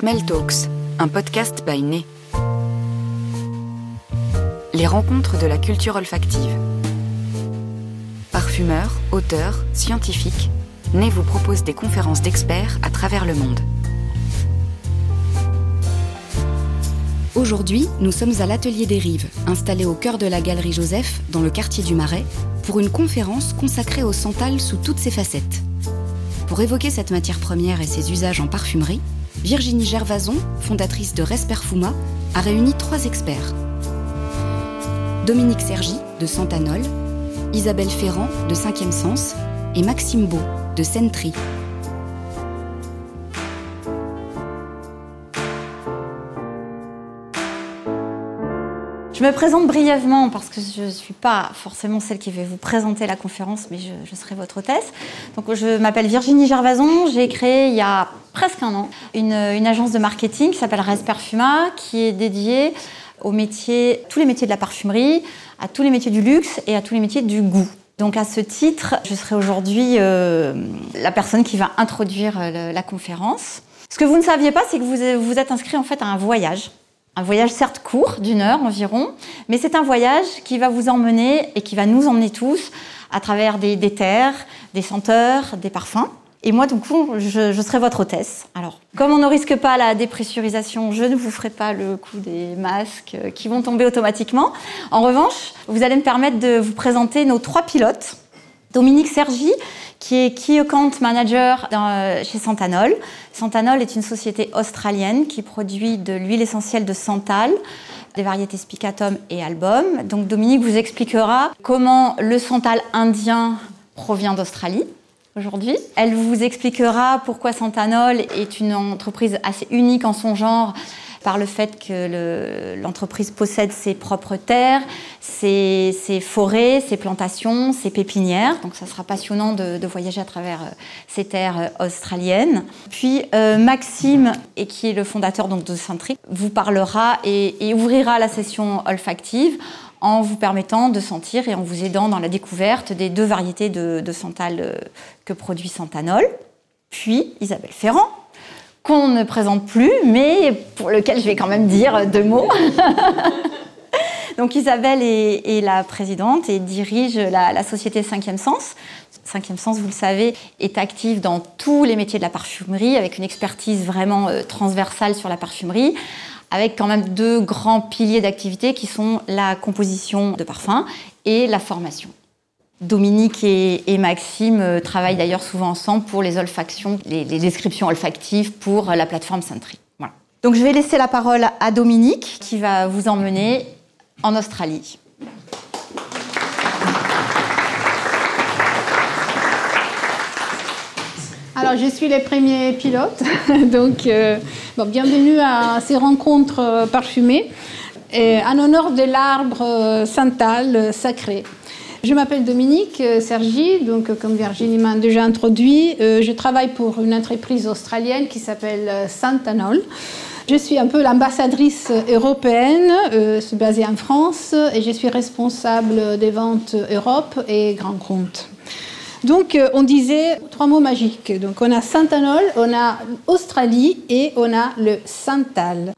Smell Talks, un podcast by Né. Les rencontres de la culture olfactive. Parfumeurs, auteurs, scientifiques, Né vous propose des conférences d'experts à travers le monde. Aujourd'hui, nous sommes à l'Atelier des Rives, installé au cœur de la Galerie Joseph, dans le quartier du Marais, pour une conférence consacrée au santal sous toutes ses facettes. Pour évoquer cette matière première et ses usages en parfumerie, Virginie Gervason, fondatrice de Resperfuma, a réuni trois experts. Dominique Sergi, de Santanol, Isabelle Ferrand, de Cinquième Sens, et Maxime Beau, de Sentry. Je me présente brièvement parce que je ne suis pas forcément celle qui va vous présenter la conférence, mais je, serai votre hôtesse. Donc, je m'appelle Virginie Gervason. J'ai créé il y a presque un an une, agence de marketing qui s'appelle Res Perfuma, qui est dédiée aux métiers, tous les métiers de la parfumerie, à tous les métiers du luxe et à tous les métiers du goût. Donc à ce titre, je serai aujourd'hui euh, la personne qui va introduire euh, la conférence. Ce que vous ne saviez pas, c'est que vous vous êtes inscrit en fait à un voyage un voyage certes court, d'une heure environ, mais c'est un voyage qui va vous emmener et qui va nous emmener tous à travers des, terres, des senteurs, des parfums. Et moi, du coup, je, serai votre hôtesse. Alors, comme on ne risque pas la dépressurisation, je ne vous ferai pas le coup des masques qui vont tomber automatiquement. En revanche, vous allez me permettre de vous présenter nos trois pilotes. Dominique Sergi, qui est Key Account Manager euh, chez Santanol. Santanol est une société australienne qui produit de l'huile essentielle de santal, des variétés spicatum et album. Donc Dominique vous expliquera comment le santal indien provient d'Australie aujourd'hui. Elle vous expliquera pourquoi Santanol est une entreprise assez unique en son genre par le fait que l'entreprise possède ses propres terres, ses, forêts, ses plantations, ses pépinières. Donc ça sera passionnant de, voyager à travers euh, ces terres euh, australiennes. Puis euh, Maxime, et qui est le fondateur donc, de Centric, vous parlera et, ouvrira la session olfactive en vous permettant de sentir et en vous aidant dans la découverte des deux variétés de, santal que produit Santanol. Puis Isabelle Ferrand, qu'on ne présente plus, mais pour lequel je vais quand même dire deux mots. Donc Isabelle est, la présidente et dirige la, société Cinquième Sens. Cinquième Sens, vous le savez, est active dans tous les métiers de la parfumerie, avec une expertise vraiment euh, transversale sur la parfumerie, avec quand même deux grands piliers d'activité qui sont la composition de parfums et la formation. Dominique et, Maxime euh, travaillent d'ailleurs souvent ensemble pour les olfactions, les, descriptions olfactives pour la plateforme Sentry. Voilà. Donc je vais laisser la parole à Dominique qui va vous emmener en Australie. Alors, je suis les premiers pilotes, donc euh, bienvenue à ces rencontres euh, parfumées, et en honneur de l'arbre santal sacré. Je m'appelle Dominique euh, Sergi, donc euh, comme Virginie m'a déjà introduit, euh, je travaille pour une entreprise australienne qui s'appelle Santanol. Je suis un peu l'ambassadrice européenne, euh, basée en France, et je suis responsable des ventes Europe et Grand Compte. Donc, on disait trois mots magiques. Donc, on a Santanol, on a Australie et on a le Santal.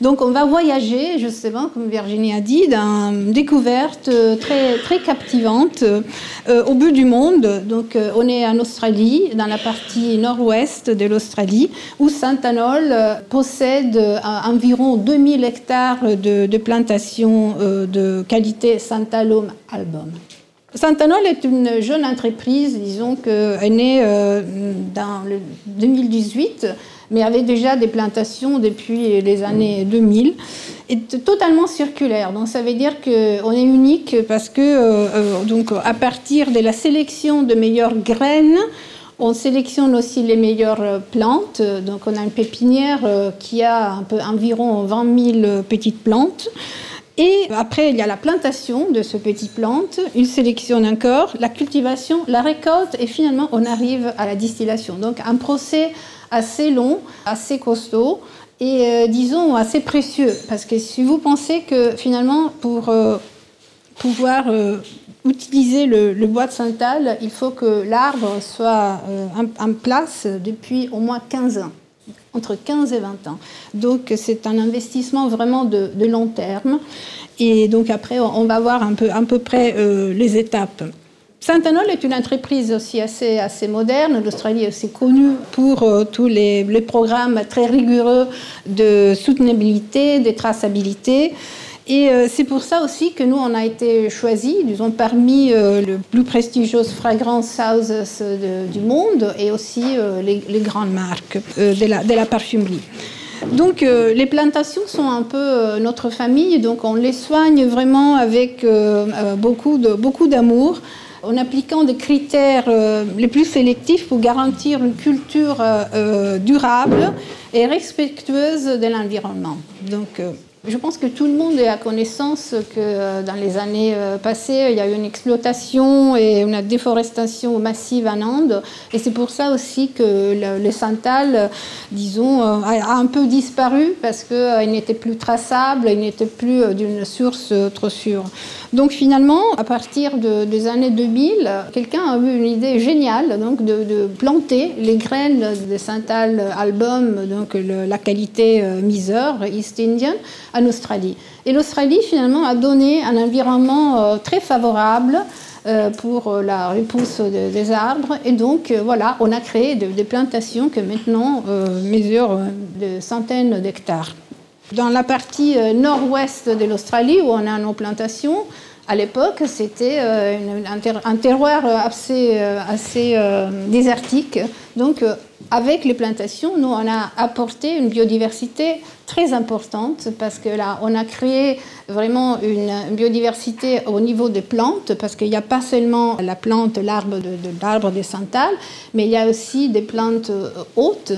Donc on va voyager, justement, comme Virginie a dit, dans une découverte euh, très, très captivante euh, au bout du monde. Donc euh, on est en Australie, dans la partie nord-ouest de l'Australie, où Santanol possède environ 2000 hectares de, de plantations de qualité Santalum album. Santanol est une jeune entreprise, disons qu'elle est née dans le 2018 mais avait déjà des plantations depuis les années 2000, et totalement circulaire. Donc ça veut dire qu'on est unique parce que euh, euh, donc à partir de la sélection de meilleures graines, on sélectionne aussi les meilleures plantes. Donc on a une pépinière euh, qui a un peu, environ 20 000 petites plantes. Et après, il y a la plantation de ce petit plante, une sélection encore, la cultivation, la récolte, et finalement, on arrive à la distillation. Donc, un procès assez long, assez costaud et euh, disons assez précieux. Parce que si vous pensez que finalement, pour euh, pouvoir euh, utiliser le, bois de santal, il faut que l'arbre soit en, place depuis au moins 15 ans. Entre 15 et 20 ans. Donc c'est un investissement vraiment de, long terme. Et donc après, on va voir un peu, à peu près les étapes. Saint-Anol est une entreprise aussi assez, assez moderne. L'Australie est aussi connue pour euh, tous les, programmes très rigoureux de soutenabilité, de traçabilité. Et euh, c'est pour ça aussi que nous, on a été choisis, disons, parmi euh, les plus prestigieuses fragrances houses du monde et aussi les, grandes marques de la, parfumerie. Donc les plantations sont un peu notre famille, donc on les soigne vraiment avec beaucoup d'amour. Beaucoup en appliquant des critères euh, les plus sélectifs pour garantir une culture euh, euh, durable et respectueuse de l'environnement. Donc, je pense que tout le monde est à connaissance que dans les années passées, il y a eu une exploitation et une déforestation massive en Inde. Et c'est pour ça aussi que le, santal, disons, a un peu disparu parce qu'il n'était plus traçable, il n'était plus d'une source trop sûre. Donc finalement, à partir des années 2000, quelqu'un a eu une idée géniale donc de, planter les graines de Santal album, donc la qualité euh, Miser East Indian, en Australie. Et l'Australie finalement a donné un environnement euh, très favorable euh, pour la repousse des arbres. Et donc, voilà, on a créé des plantations qui maintenant mesurent des centaines d'hectares. Dans la partie euh, nord-ouest de l'Australie, où on a nos plantations, à l'époque, c'était euh, un terroir assez, euh, désertique. Donc, avec les plantations, nous, on a apporté une biodiversité très importante parce que là, on a créé vraiment une biodiversité au niveau des plantes parce qu'il n'y a pas seulement la plante, l'arbre de, l'arbre des santales, mais il y a aussi des plantes hautes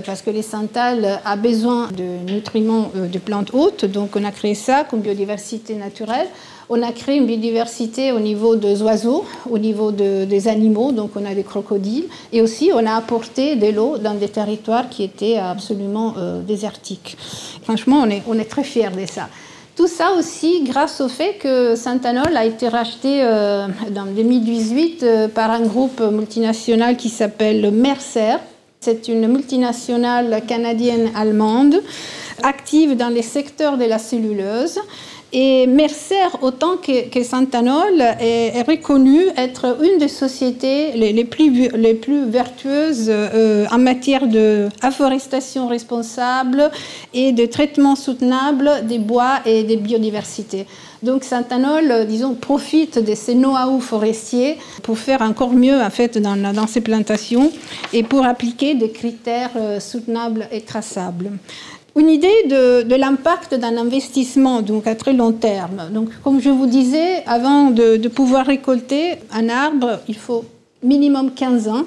parce que les santales a besoin de nutriments euh, de plantes hautes. Donc on a créé ça comme biodiversité naturelle. On a créé une biodiversité au niveau des oiseaux, au niveau des animaux, donc on a des crocodiles, et aussi on a apporté de l'eau dans des territoires qui étaient absolument euh, désertiques. Franchement, on est, très fiers de ça. Tout ça aussi grâce au fait que Saint-Anol a été racheté euh, en 2018 par un groupe multinational qui s'appelle Mercer, c'est une multinationale canadienne-allemande active dans les secteurs de la celluleuse. Et Mercer, autant que, Santanol, est, reconnue être une des sociétés les, plus, vertueuses euh, en matière de afforestation responsable et de traitement soutenable des bois et des biodiversités. Donc Santanol, euh, disons, profite de ces know-how forestiers pour faire encore mieux en fait dans, dans ces plantations et pour appliquer des critères euh, soutenables et traçables. Une idée de, l'impact d'un investissement donc à très long terme. Donc, comme je vous disais, avant de, pouvoir récolter un arbre, il faut minimum 15 ans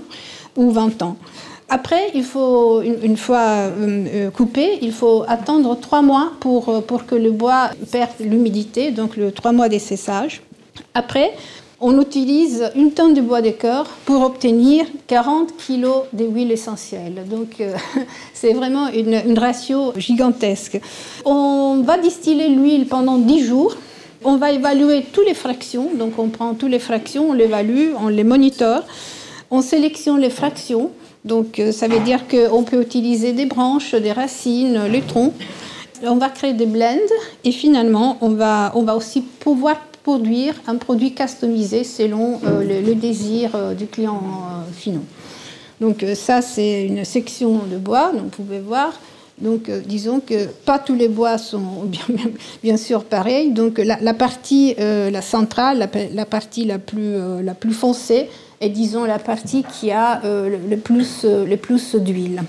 ou 20 ans. Après, il faut, une, fois euh, euh, coupé, il faut attendre trois mois pour, pour que le bois perde l'humidité, donc le trois mois d'essessage. Après, on utilise une tonne de bois de cœur pour obtenir 40 kg d'huile essentielle. Donc, c'est vraiment une, ratio gigantesque. On va distiller l'huile pendant 10 jours. On va évaluer toutes les fractions. Donc, on prend toutes les fractions, on l'évalue, on les monitore. On sélectionne les fractions donc euh, ça veut dire qu'on peut utiliser des branches, des racines, les troncs. On va créer des blends et finalement on va, on va aussi pouvoir produire un produit customisé selon euh, le, désir euh, du client final. Donc ça c'est une section de bois, donc vous pouvez voir. Donc disons que pas tous les bois sont bien, sûr pareils. Donc la, partie la centrale, la, partie la plus, la plus foncée, est, disons, la partie qui a euh, le, plus, euh, le plus d'huile.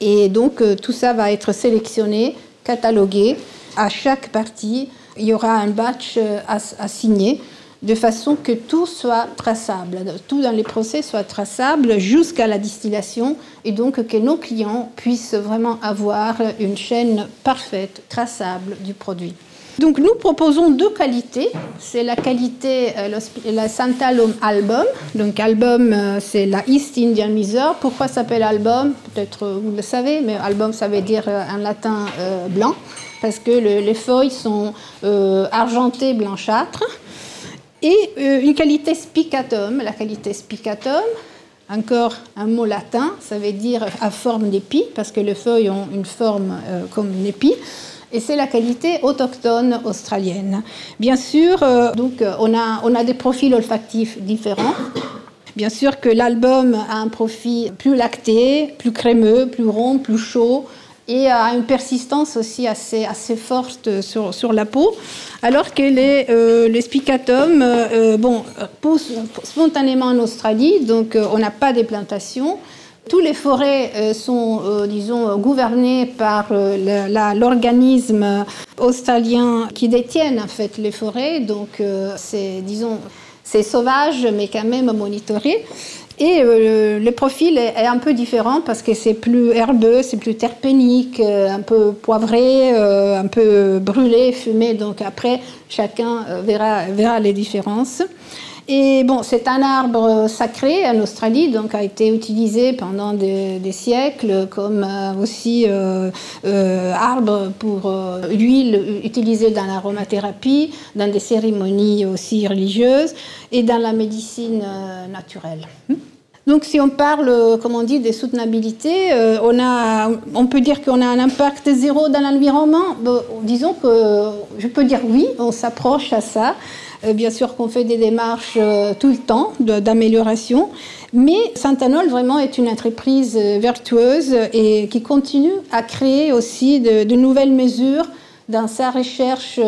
Et donc, euh, tout ça va être sélectionné, catalogué. À chaque partie, il y aura un batch à, signer de façon que tout soit traçable, tout dans les procès soit traçable jusqu'à la distillation et donc que nos clients puissent vraiment avoir une chaîne parfaite, traçable du produit. Donc nous proposons deux qualités. C'est la qualité, euh, la Santalum Album. Donc album, euh, c'est la East Indian Miser. Pourquoi s'appelle album? Peut-être euh, vous le savez, mais album, ça veut dire en latin blanc, parce que les feuilles sont argentées blanchâtres. Et une qualité spicatum, la qualité spicatum, encore un mot latin, ça veut dire à forme d'épi, parce que les feuilles ont une forme euh, comme une épi. Et c'est la qualité autochtone australienne. Bien sûr, euh, donc, on, a, on a des profils olfactifs différents. Bien sûr que l'album a un profil plus lacté, plus crémeux, plus rond, plus chaud, et a une persistance aussi assez, forte sur, la peau, alors que les, euh, les spicatum euh, bon, poussent spontanément en Australie, donc euh, on n'a pas des plantations. Toutes les forêts sont, disons, gouvernées par l'organisme australien qui détient en fait les forêts, donc c'est, disons, c'est sauvage, mais quand même monitoré. Et euh, le profil est, un peu différent parce que c'est plus herbeux, c'est plus terpénique, euh, un peu poivré, euh, un peu brûlé, fumé. Donc après, chacun verra, verra les différences. Et bon, c'est un arbre sacré en Australie, donc a été utilisé pendant des, siècles comme aussi arbre pour l'huile utilisée dans l'aromathérapie, dans des cérémonies aussi religieuses et dans la médecine naturelle. Donc, si on parle, euh, comme on dit, des soutenabilités, euh, on, a, on peut dire qu'on a un impact zéro dans l'environnement. disons que je peux dire oui, on s'approche à ça. Euh, bien sûr qu'on fait des démarches tout le temps d'amélioration, mais Santanol vraiment est une entreprise vertueuse et qui continue à créer aussi de nouvelles mesures dans sa recherche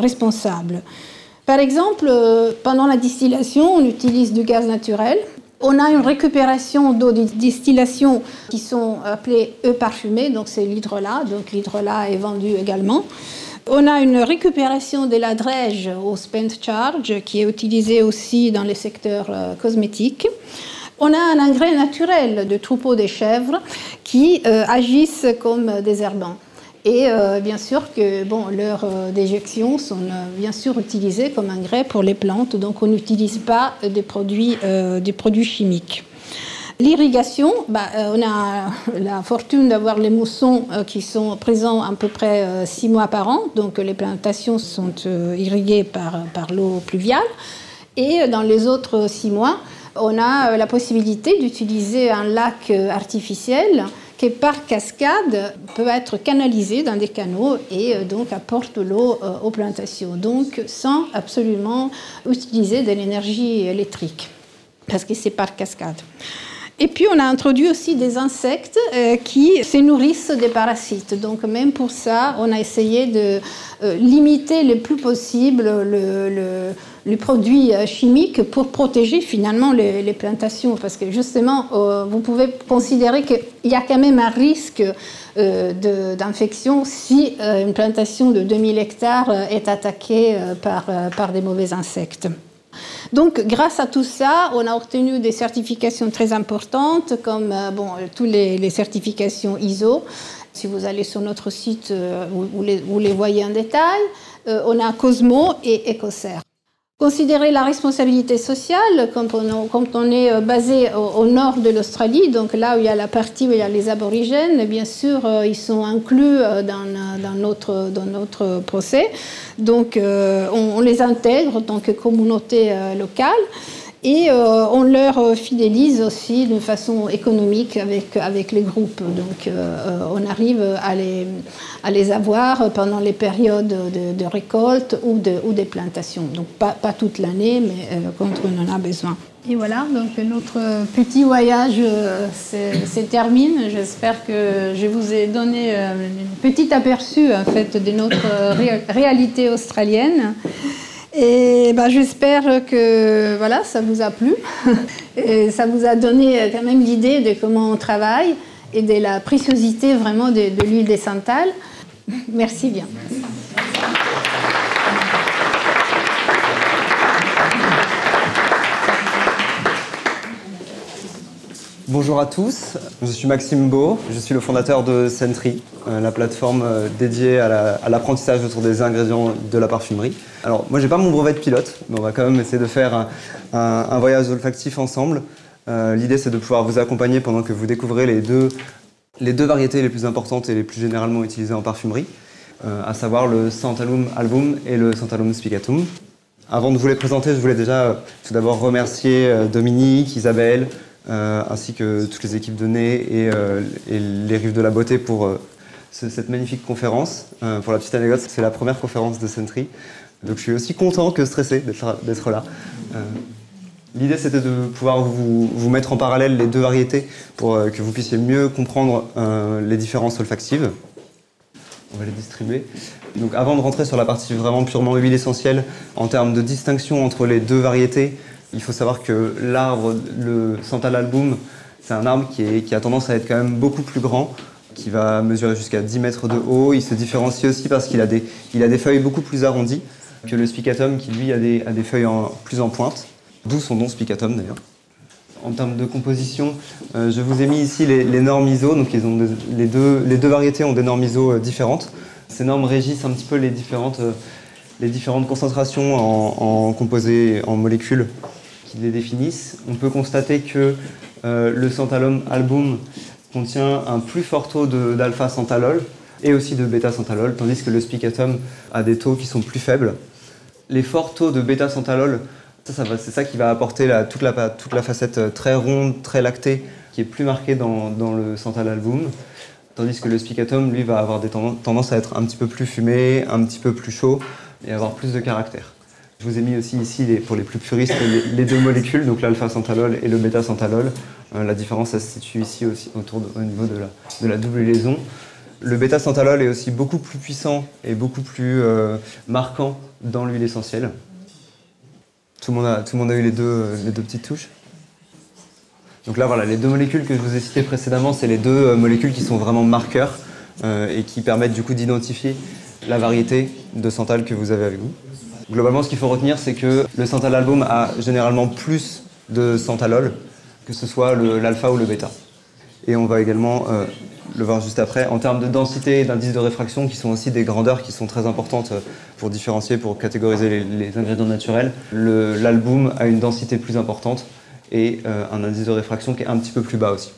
responsable. Par exemple, pendant la distillation, on utilise du gaz naturel on a une récupération d'eau de distillation qui sont appelées eaux parfumées, donc c'est l'hydrolat, donc l'hydrolat est vendu également. On a une récupération de la drège au spent charge qui est utilisée aussi dans les secteurs euh, cosmétiques. On a un engrais naturel de troupeaux de chèvres qui euh, agissent comme des herbants. Et euh, bien sûr que bon, leurs euh, déjections sont euh, bien sûr utilisées comme engrais pour les plantes, donc on n'utilise pas des produits, des produits chimiques. L'irrigation, bah, on a la fortune d'avoir les moussons qui sont présents à peu près six mois par an, donc les plantations sont irriguées par, par l'eau pluviale. Et dans les autres six mois, on a la possibilité d'utiliser un lac artificiel qui par cascade peut être canalisé dans des canaux et euh, donc apporte l'eau euh, aux plantations. Donc sans absolument utiliser de l'énergie électrique, parce que c'est par cascade. Et puis on a introduit aussi des insectes euh, qui se nourrissent des parasites. Donc même pour ça, on a essayé de limiter le plus possible le les produits euh, chimiques pour protéger finalement les, plantations. Parce que justement, euh, vous pouvez considérer qu'il y a quand même un risque euh, d'infection si une plantation de 2000 hectares est attaquée par des mauvais insectes. Donc, grâce à tout ça, on a obtenu des certifications très importantes, comme bon, toutes les, certifications ISO. Si vous allez sur notre site, vous, les, vous les, voyez en détail. on a Cosmo et Ecocer. Considérer la responsabilité sociale, quand on, est euh, basé au, nord de l'Australie, donc là où il y a la partie où il y a les aborigènes, bien sûr, euh, ils sont inclus euh, dans, notre, dans notre procès. Donc on, les intègre en tant que communauté locale et on leur fidélise aussi d'une façon économique avec, avec les groupes. Donc on arrive à les, à les avoir pendant les périodes de, récolte ou, de, ou des plantations. Donc pas, pas toute l'année, mais euh, quand on en a besoin. Et voilà, donc notre petit voyage euh, se termine. J'espère que je vous ai donné euh, un petit aperçu en fait de notre réalité australienne. Et ben, j'espère que voilà, ça vous a plu. Ça vous a donné quand même l'idée de comment on travaille et de la préciosité vraiment de, de l'huile des Santal. Merci bien. Bonjour à tous, je suis Maxime Beau, je suis le fondateur de Sentry, euh, la plateforme euh, dédiée à l'apprentissage autour des ingrédients de la parfumerie. Alors moi j'ai pas mon brevet de pilote, mais on va quand même essayer de faire un, voyage olfactif ensemble. Euh, l'idée c'est de pouvoir vous accompagner pendant que vous découvrez les deux les deux variétés les plus importantes et les plus généralement utilisées en parfumerie, à savoir le Santalum album et le Santalum spicatum. Avant de vous les présenter, je voulais déjà tout d'abord remercier Dominique, Isabelle, ainsi que toutes les équipes de Nez et, les Rives de la Beauté pour cette magnifique conférence. pour la petite anecdote, c'est la première conférence de Sentry. Donc je suis aussi content que stressé d'être là. L'idée, c'était de pouvoir vous, mettre en parallèle les deux variétés pour que vous puissiez mieux comprendre les différences olfactives. On va les distribuer. Donc avant de rentrer sur la partie vraiment purement huile essentielle, en termes de distinction entre les deux variétés, il faut savoir que l'arbre, le Santal Album, c'est un arbre qui, a tendance à être quand même beaucoup plus grand, qui va mesurer jusqu'à 10 mètres de haut. Il se différencie aussi parce qu'il a, des, feuilles beaucoup plus arrondies que le spicatum qui lui a des, feuilles plus en pointe, d'où son nom spicatum d'ailleurs. En termes de composition, euh, je vous ai mis ici les, normes ISO. Donc les, deux, variétés ont des normes ISO euh, différentes. Ces normes régissent un petit peu les différentes, euh, concentrations en, composés, en molécules les définissent. On peut constater que le santalum album contient un plus fort taux d'alpha-santalol et aussi de bêta-santalol, tandis que le spicatum a des taux qui sont plus faibles. Les forts taux de bêta-santalol c'est ça qui va apporter toute, la, facette euh, très ronde, très lactée, qui est plus marquée dans, le Santal Album. Tandis que le Spicatum, lui, va avoir des tendances à être un petit peu plus fumé, un petit peu plus chaud et avoir plus de caractère. Je vous ai mis aussi ici, pour les plus puristes, les, deux molécules, donc l'alpha-santalol et le bêta-santalol. Euh, la différence, ça se situe ici aussi autour au niveau de la, double liaison. Le bêta-santalol est aussi beaucoup plus puissant et beaucoup plus euh, marquant dans l'huile essentielle. Tout le monde a, eu les deux, les deux petites touches donc là, voilà, les deux molécules que je vous ai citées précédemment, c'est les deux euh, molécules qui sont vraiment marqueurs euh, et qui permettent du coup d'identifier la variété de santal que vous avez avec vous. Globalement, ce qu'il faut retenir, c'est que le santal album a généralement plus de santalol, que ce soit l'alpha ou le bêta. Et on va également euh, le voir juste après, en termes de densité et d'indice de réfraction, qui sont aussi des grandeurs qui sont très importantes euh, pour différencier, pour catégoriser les, ingrédients naturels. L'album a une densité plus importante et euh, un indice de réfraction qui est un petit peu plus bas aussi.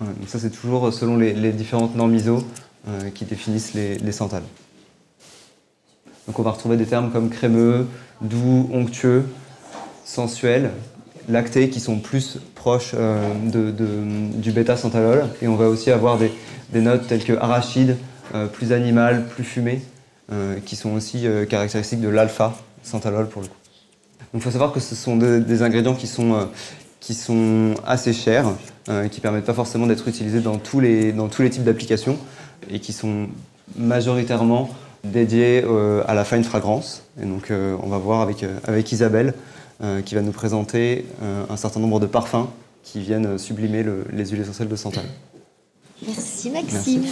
donc ça, c'est toujours selon les, différentes normes ISO qui définissent les, les. Donc on va retrouver des termes comme crémeux, doux, onctueux, sensuel, lactés qui sont plus proches euh, du bêta-santalol. Et on va aussi avoir des, notes telles que arachide, euh, plus animal, plus fumé, euh, qui sont aussi caractéristiques de l'alpha-santalol pour le coup. Donc il faut savoir que ce sont des ingrédients qui sont, qui sont assez chers, qui permettent pas forcément d'être utilisés dans tous les, dans tous les types d'applications et qui sont majoritairement dédiés à la fine fragrance. Et donc on va voir avec, avec Isabelle euh, qui va nous présenter euh, un certain nombre de parfums qui viennent sublimer les huiles essentielles de santal. Merci Maxime.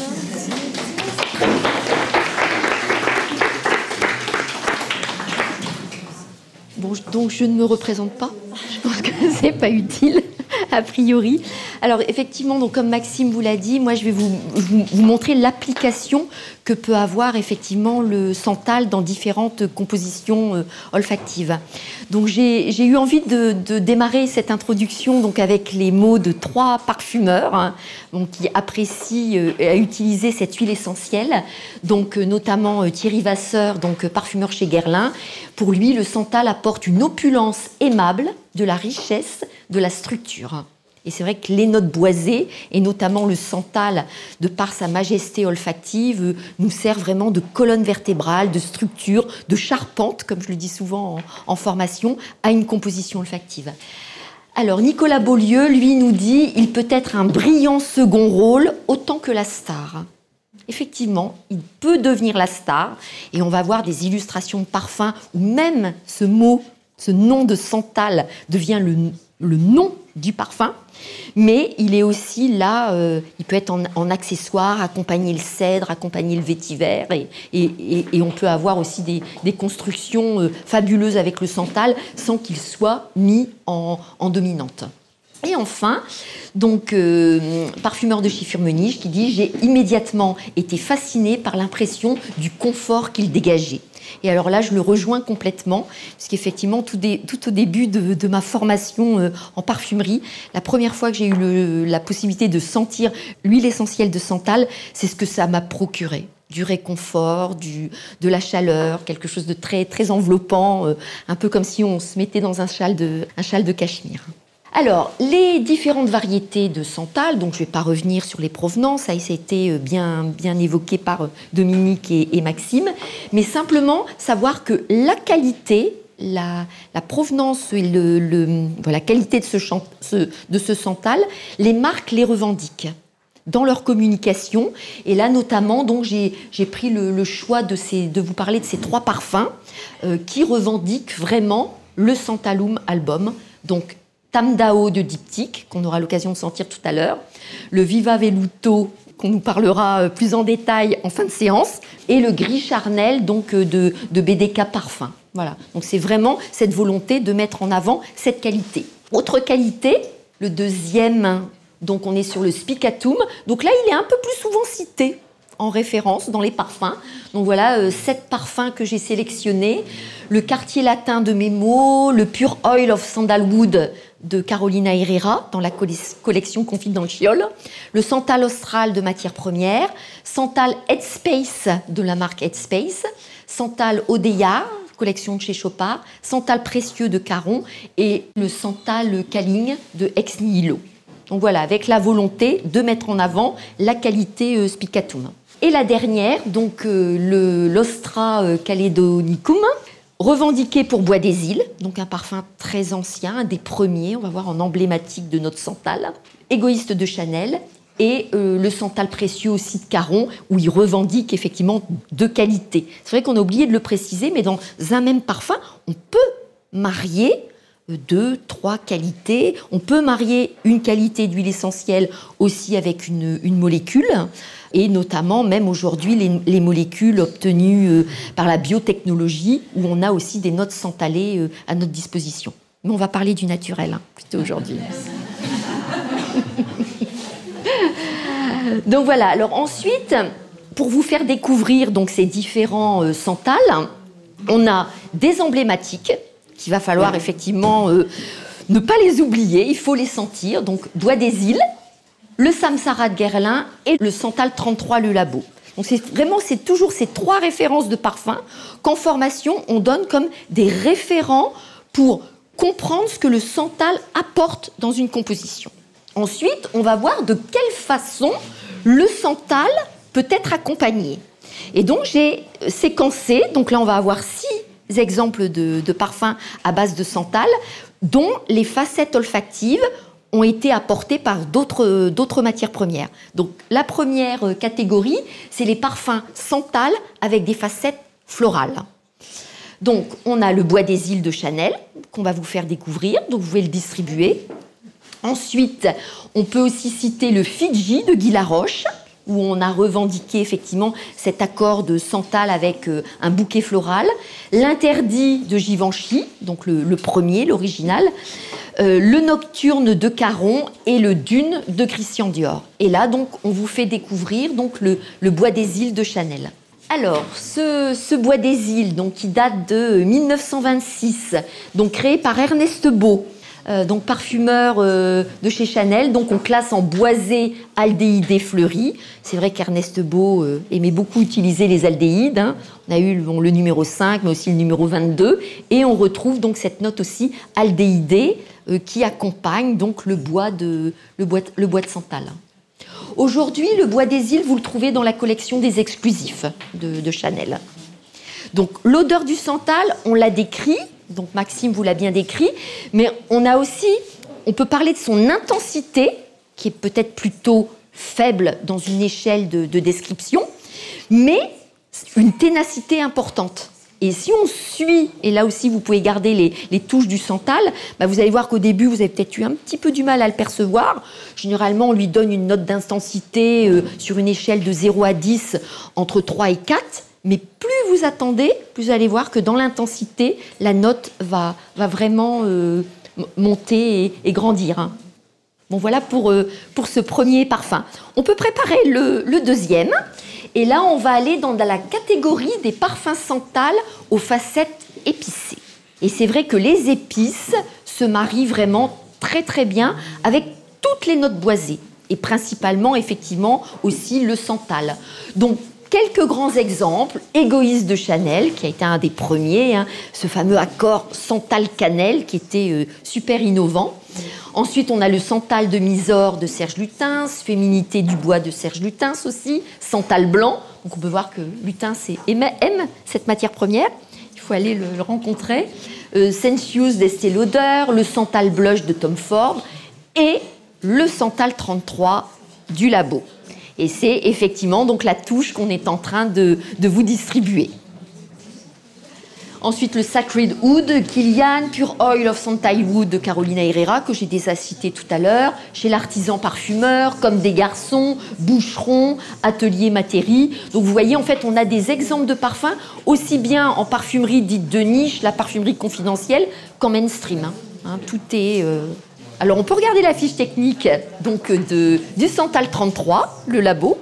Bon, donc je ne me représente pas. Je pense que c'est pas utile a priori. Alors effectivement, donc comme Maxime vous l'a dit, moi je vais vous, montrer l'application que peut avoir effectivement le santal dans différentes compositions euh, olfactives. Donc j'ai eu envie de, démarrer cette introduction avec les mots de trois parfumeurs hein, qui apprécient euh, à utiliser cette huile essentielle, euh, notamment Thierry Vasseur, donc parfumeur chez Guerlain. Pour lui, le santal apporte une opulence aimable, de la richesse, de la structure. Et c'est vrai que les notes boisées, et notamment le santal, de par sa majesté olfactive, nous sert vraiment de colonne vertébrale, de structure, de charpente, comme je le dis souvent en, formation, à une composition olfactive. Alors Nicolas Beaulieu, lui, nous dit, il peut être un brillant second rôle autant que la star. Effectivement, il peut devenir la star, et on va voir des illustrations de parfums où même ce mot, ce nom de santal devient le, le nom du parfum, mais il est aussi là, euh, il peut être en, accessoire, accompagner le cèdre, accompagner le vétiver, et, on peut avoir aussi des, constructions euh, fabuleuses avec le santal sans qu'il soit mis en, dominante. Et enfin, donc euh, parfumeur de Chiffurmenige qui dit j'ai immédiatement été fasciné par l'impression du confort qu'il dégageait. Et alors là, je le rejoins complètement, parce qu'effectivement, tout, au début de, ma formation euh, en parfumerie, la première fois que j'ai eu la possibilité de sentir l'huile essentielle de santal, c'est ce que ça m'a procuré du réconfort, de la chaleur, quelque chose de très, très enveloppant, euh, un peu comme si on se mettait dans un châle de cachemire. Alors, les différentes variétés de santal, donc je ne vais pas revenir sur les provenances, ça a été euh, bien, évoqué par euh, Dominique et, Maxime, mais simplement savoir que la qualité, la, provenance et la qualité de ce, santal, les marques les revendiquent dans leur communication. Et là, notamment, donc j'ai pris le, choix de, vous parler de ces trois parfums euh, qui revendiquent vraiment le Santalum album. Donc Tamdao de Diptyque, qu'on aura l'occasion de sentir tout à l'heure, le Viva Veluto, qu'on nous parlera euh, plus en détail en fin de séance, et le Gris Charnel donc euh, de, de BDK Parfum. Voilà. Donc c'est vraiment cette volonté de mettre en avant cette qualité. Autre qualité, le deuxième, donc on est sur le Spicatum. Donc là, il est un peu plus souvent cité en référence dans les parfums. Donc voilà, euh, sept parfums que j'ai sélectionnés. Le quartier latin de Memo, le Pure Oil of Sandalwood de Carolina Herrera dans la collection Confidential, le Santal Austral de matière première, Santal Headspace de la marque Headspace, Santal Odeya, collection de chez Chopard, Santal Précieux de Caron et le Santal Caling de Ex Nihilo. Donc voilà, avec la volonté de mettre en avant la qualité euh, Spicatum. Et la dernière, donc euh, le l'Ostra Caledonicum, revendiqué pour Bois des Îles, donc un parfum très ancien, un des premiers, on va voir en emblématique de notre Santal, égoïste de Chanel, et euh, le Santal précieux aussi de Caron, où il revendique effectivement de qualité. C'est vrai qu'on a oublié de le préciser, mais dans un même parfum, on peut marier deux, trois qualités. On peut marier une qualité d'huile essentielle aussi avec une, molécule, et notamment même aujourd'hui les, molécules obtenues euh, par la biotechnologie, où on a aussi des notes santalées euh, à notre disposition. Mais on va parler du naturel hein, plutôt aujourd'hui. donc voilà. Alors ensuite, pour vous faire découvrir donc ces différents euh, santales, on a des emblématiques qu'il va falloir effectivement euh, ne pas les oublier, il faut les sentir. Donc, Bois des Îles, le Samsara de Guerlain et le Santal 33 Le Labo. Donc, c'est vraiment, c'est toujours ces trois références de parfum qu'en formation, on donne comme des référents pour comprendre ce que le Santal apporte dans une composition. Ensuite, on va voir de quelle façon le Santal peut être accompagné. Et donc, j'ai séquencé, donc là, on va avoir six exemples de, parfums à base de santal, dont les facettes olfactives ont été apportées par d'autres matières premières. Donc la première catégorie, c'est les parfums santal avec des facettes florales. Donc on a le bois des îles de Chanel qu'on va vous faire découvrir, donc vous pouvez le distribuer. Ensuite, on peut aussi citer le Fidji de Guy Laroche, où on a revendiqué effectivement cet accord de Santal avec euh, un bouquet floral, l'interdit de Givenchy, donc le, premier, l'original, euh, le nocturne de Caron et le dune de Christian Dior. Et là, donc, on vous fait découvrir le, bois des îles de Chanel. Alors, ce, bois des îles, donc, qui date de 1926, donc créé par Ernest Beau, euh, donc parfumeur euh, de chez Chanel. Donc on classe en boisé aldéhyde fleuri. C'est vrai qu'Ernest Beau euh, aimait beaucoup utiliser les aldéhydes. Hein. On a eu le numéro 5, mais aussi le numéro 22. Et on retrouve donc cette note aussi aldéhydée qui accompagne donc le bois de, le bois, de santal. Aujourd'hui, le bois des îles, vous le trouvez dans la collection des exclusifs de, de Chanel. Donc l'odeur du santal, on l'a décrit, donc Maxime vous l'a bien décrit, mais on a aussi, on peut parler de son intensité, qui est peut-être plutôt faible dans une échelle de, description, mais une ténacité importante. Et si on suit, et là aussi vous pouvez garder les, touches du santal, bah vous allez voir qu'au début vous avez peut-être eu un petit peu du mal à le percevoir. Généralement on lui donne une note d'intensité euh, sur une échelle de 0 à 10 entre 3 et 4. Mais plus vous attendez, plus vous allez voir que dans l'intensité, la note va, va vraiment euh, monter et, grandir. Hein. Bon, voilà pour, euh, pour ce premier parfum. On peut préparer le, le, deuxième. Et là, on va aller dans la catégorie des parfums santales aux facettes épicées. Et c'est vrai que les épices se marient vraiment très très bien avec toutes les notes boisées. Et principalement, effectivement, aussi le santal. Donc, quelques grands exemples. Égoïste de Chanel, qui a été un des premiers, hein, ce fameux accord Santal-Cannelle qui était euh, super innovant. Ensuite, on a le Santal de Misor de Serge Lutens, Féminité du bois de Serge Lutens aussi, Santal blanc. Donc on peut voir que Lutens aime, cette matière première. Il faut aller le, rencontrer. Euh, Sensius d'Estée Lauder, le Santal blush de Tom Ford et le Santal 33 du labo. Et c'est effectivement donc la touche qu'on est en train de vous distribuer. Ensuite, le Sacred Wood, Kilian, Pure Oil of Santai Wood de Carolina Herrera, que j'ai déjà cité tout à l'heure, chez l'artisan parfumeur, comme des garçons, boucherons, atelier matéri. Donc vous voyez, en fait, on a des exemples de parfums, aussi bien en parfumerie dite de niche, la parfumerie confidentielle, qu'en mainstream. Hein. Hein, tout est. Euh, Alors on peut regarder la fiche technique donc, de, du Santal 33, le labo.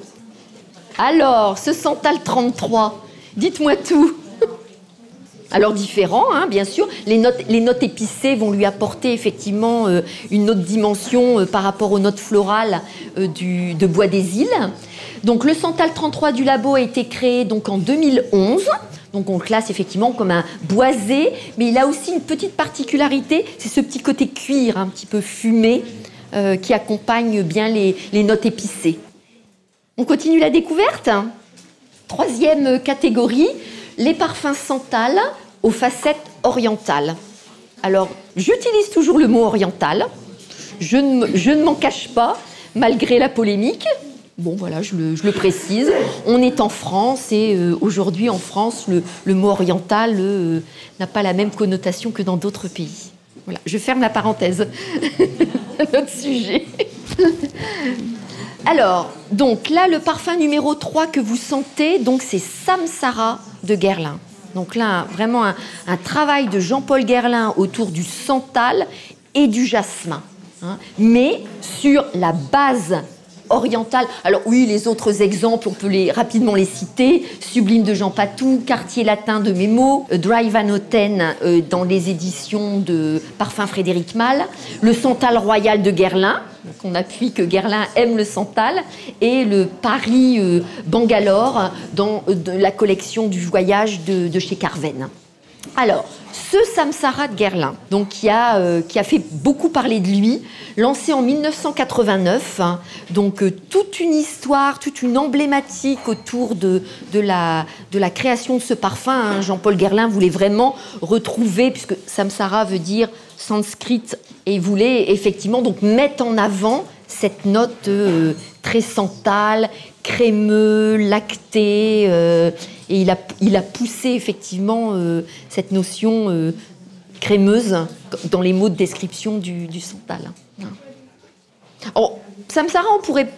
Alors, ce Santal 33, dites-moi tout. Alors différents, hein, bien sûr. Les notes, les notes épicées vont lui apporter effectivement euh, une autre dimension euh, par rapport aux notes florales euh, du, de Bois des Îles. Donc le Santal 33 du labo a été créé donc en 2011. Donc on le classe effectivement comme un boisé, mais il a aussi une petite particularité, c'est ce petit côté cuir, un petit peu fumé, qui accompagne bien les, notes épicées. On continue la découverte. Troisième catégorie, les parfums Santal aux facettes orientales. Alors, j'utilise toujours le mot oriental. Je ne, m'en cache pas, malgré la polémique. Bon, voilà, je le, précise. On est en France et euh, aujourd'hui, en France, le, mot oriental euh, n'a pas la même connotation que dans d'autres pays. Voilà, je ferme la parenthèse. Notre sujet. Alors, donc là, le parfum numéro 3 que vous sentez, donc c'est Samsara de Guerlain. Donc là, vraiment un, travail de Jean-Paul Guerlain autour du santal et du jasmin. Hein. mais sur la base orientale. Alors oui, les autres exemples, on peut rapidement les citer. Sublime de Jean Patou, Quartier latin de Mémo, euh, Dry Van Houten euh, dans les éditions de Parfum Frédéric Malle, le Santal Royal de Guerlain, qu'on appuie que Guerlain aime le Santal, et le Paris euh, Bangalore dans la collection du voyage de chez Carven. Alors, ce Samsara de Guerlain, donc qui a, euh, qui a fait beaucoup parler de lui, lancé en 1989, hein, donc euh, toute une histoire, toute une emblématique autour de, de, la, de la création de ce parfum. Hein. Jean-Paul Guerlain voulait vraiment retrouver, puisque Samsara veut dire sanskrit, et voulait effectivement donc mettre en avant cette note euh, très sentale, crémeux, lacté, euh, et il a, il a, poussé effectivement euh, cette notion euh, crémeuse dans les mots de description du, santal. Samsara, on, pourrait,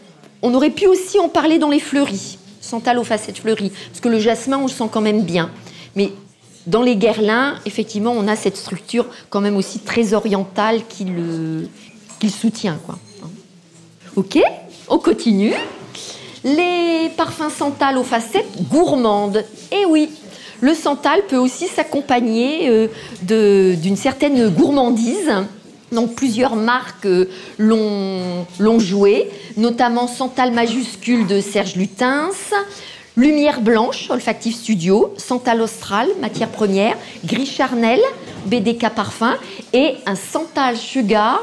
on aurait pu aussi en parler dans les fleuris, santal aux facettes fleuries, parce que le jasmin, on le sent quand même bien. Mais dans les guerlins, effectivement, on a cette structure quand même aussi très orientale qui le, qui le soutient. Quoi. Ok, on continue. Les parfums Santal aux facettes gourmandes. Et oui, le Santal peut aussi s'accompagner euh, d'une certaine gourmandise. Donc plusieurs marques euh, l'ont joué, notamment Santal majuscule de Serge Lutens, Lumière blanche, Olfactive Studio, Santal Austral, matière première, Gris Charnel, BDK Parfum et un Santal Sugar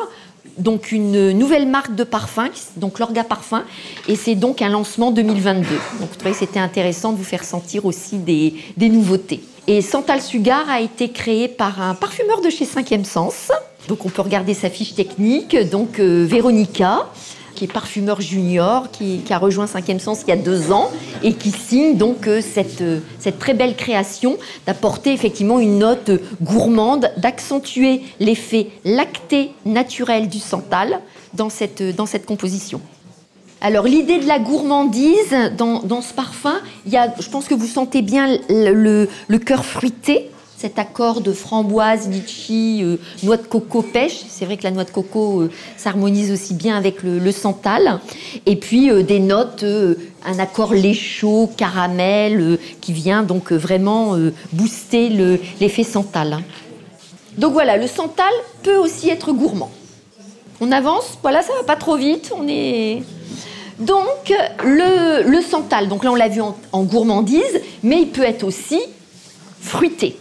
donc une nouvelle marque de parfum, donc l'Orga Parfum, et c'est donc un lancement 2022. Donc trouvais que c'était intéressant de vous faire sentir aussi des, nouveautés. Et Santal Sugar a été créé par un parfumeur de chez 5e Sens. Donc on peut regarder sa fiche technique, donc euh, Véronica qui est parfumeur junior, qui, a rejoint 5e Sens il y a deux ans et qui signe donc euh, cette, euh, cette très belle création d'apporter effectivement une note gourmande, d'accentuer l'effet lacté naturel du santal dans cette, dans cette composition. Alors l'idée de la gourmandise dans, dans, ce parfum, il y a, je pense que vous sentez bien le, le cœur fruité cet accord de framboise, litchi, euh, noix de coco, pêche. C'est vrai que la noix de coco euh, s'harmonise aussi bien avec le, santal. Et puis euh, des notes, un accord lait caramel, qui vient donc vraiment booster l'effet santal. Donc voilà, le santal peut aussi être gourmand. On avance, voilà, ça va pas trop vite, on est... Donc le, santal, donc là on l'a vu en gourmandise, mais il peut être aussi fruité.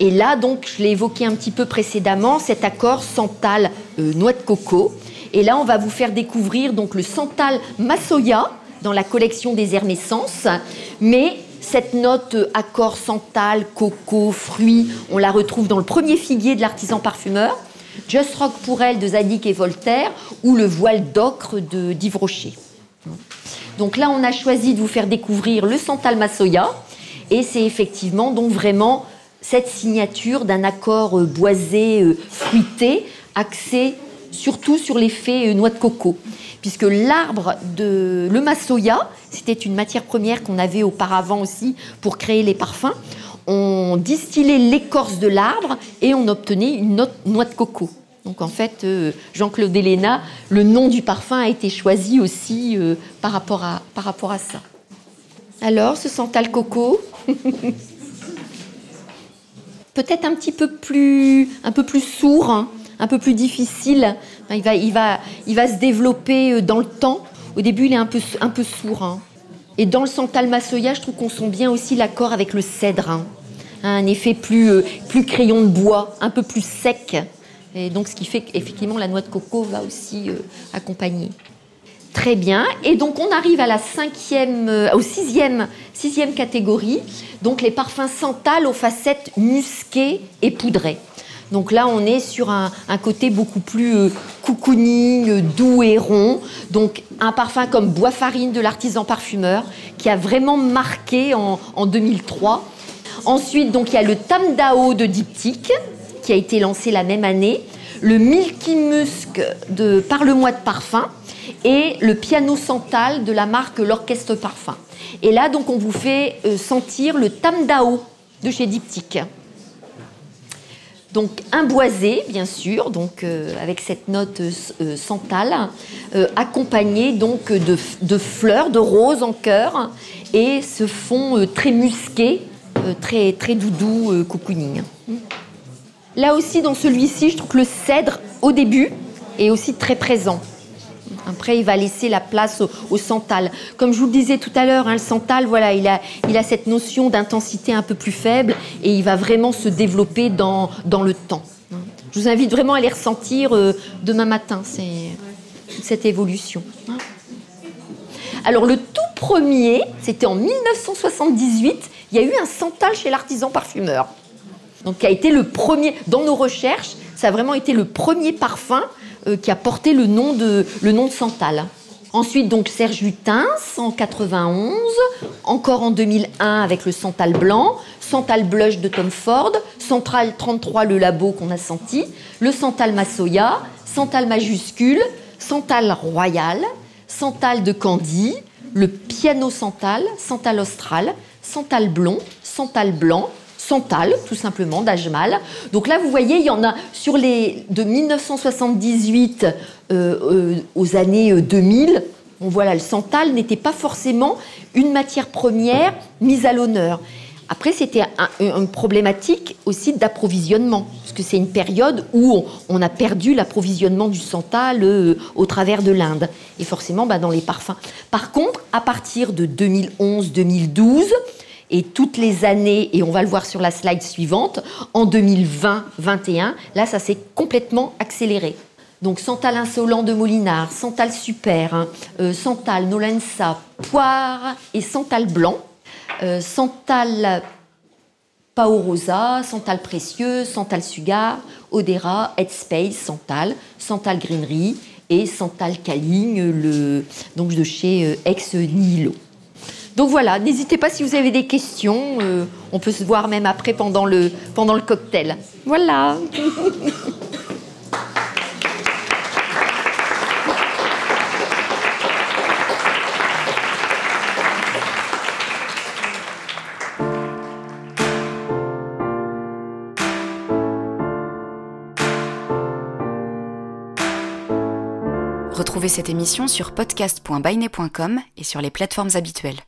Et là, donc, je l'ai évoqué un petit peu précédemment, cet accord santal euh, noix de coco. Et là, on va vous faire découvrir donc le santal Masoya dans la collection des Hermescences. Mais cette note euh, accord santal, coco, fruits, on la retrouve dans le premier figuier de l'artisan parfumeur, Just Rock pour elle de Zadig et Voltaire ou le voile d'ocre de d'Yves Rocher. Donc là, on a choisi de vous faire découvrir le santal Masoya. Et c'est effectivement donc vraiment cette signature d'un accord euh, boisé, euh, fruité, axé surtout sur l'effet euh, noix de coco. Puisque l'arbre de le Masoya, c'était une matière première qu'on avait auparavant aussi pour créer les parfums. On distillait l'écorce de l'arbre et on obtenait une noix de coco. Donc en fait, Jean-Claude Héléna, le nom du parfum a été choisi aussi par, rapport à, par rapport à ça. Alors, ce santal coco? peut-être un petit peu plus, un peu plus sourd, hein, un peu plus difficile. il, va, il, va, il va se développer euh, dans le temps. Au début, il est un peu, un peu sourd. Hein. Et dans le santal masoya, je trouve qu'on sent bien aussi l'accord avec le cèdre. Hein. Un effet plus, euh, plus crayon de bois, un peu plus sec. Et donc, ce qui fait qu'effectivement, la noix de coco va aussi euh, accompagner. Très bien. Et donc on arrive à la cinquième, euh, au sixième, sixième catégorie. Donc les parfums santal aux facettes musquées et poudrées. Donc là, on est sur un, côté beaucoup plus euh, cocooning, euh, doux et rond. Donc un parfum comme Bois Farine de l'artisan parfumeur qui a vraiment marqué en, 2003. Ensuite, donc il y a le Tam Dao de Diptyque qui a été lancé la même année. Le Milky Musk de Parle-moi de parfum et le piano santal de la marque L'Orchestre Parfum. Et là, donc, on vous fait euh, sentir le tam dao de chez Diptyque. Donc un boisé, bien sûr, donc euh, avec cette note euh, santale, accompagné donc de, fleurs, de roses en cœur, et ce fond très musqué, très très doudou, cocooning. Là aussi, dans celui-ci, je trouve que le cèdre au début est aussi très présent. Après, il va laisser la place au, santal. Comme je vous le disais tout à l'heure, hein, le santal, voilà, il a, il a cette notion d'intensité un peu plus faible et il va vraiment se développer dans, dans le temps. Je vous invite vraiment à les ressentir euh, demain matin, c'est cette évolution. Alors le tout premier, c'était en 1978, il y a eu un santal chez l'artisan parfumeur. Donc qui a été le premier, dans nos recherches, ça a vraiment été le premier parfum qui a porté le nom de, le nom de Santal. Ensuite, donc Serge Lutens en 91, encore en 2001 avec le Santal blanc, Santal Blush de Tom Ford, Santal 33 le labo qu'on a senti, le Santal Masoya, Santal majuscule, Santal royal, Santal de Candy, le piano Santal, Santal austral, Santal blond, Santal blanc, Santal, tout simplement, d'Ajmal. Donc là, vous voyez, il y en a sur les de 1978 euh, euh, aux années 2000. Euh, on voit là, le Santal n'était pas forcément une matière première mise à l'honneur. Après, c'était une problématique aussi d'approvisionnement, parce que c'est une période où on, a perdu l'approvisionnement du santal au travers de l'Inde, et forcément bah, dans les parfums. Par contre, à partir de 2011-2012, et toutes les années, et on va le voir sur la slide suivante, en 2020-21, là, ça s'est complètement accéléré. Donc Santal Insolent de Molinard, Santal Super, hein, euh, Santal Nolensa, Poire et Santal Blanc, euh, Santal Pao Rosa, Santal Précieux, Santal Sugar, Odera, Headspace, Santal, Santal Greenery et Santal Caling, le, donc de chez euh, Ex Nihilo. Donc voilà, n'hésitez pas si vous avez des questions. Euh, on peut se voir même après pendant le, pendant le cocktail. Voilà. Retrouvez cette émission sur podcast.bainet.com et sur les plateformes habituelles.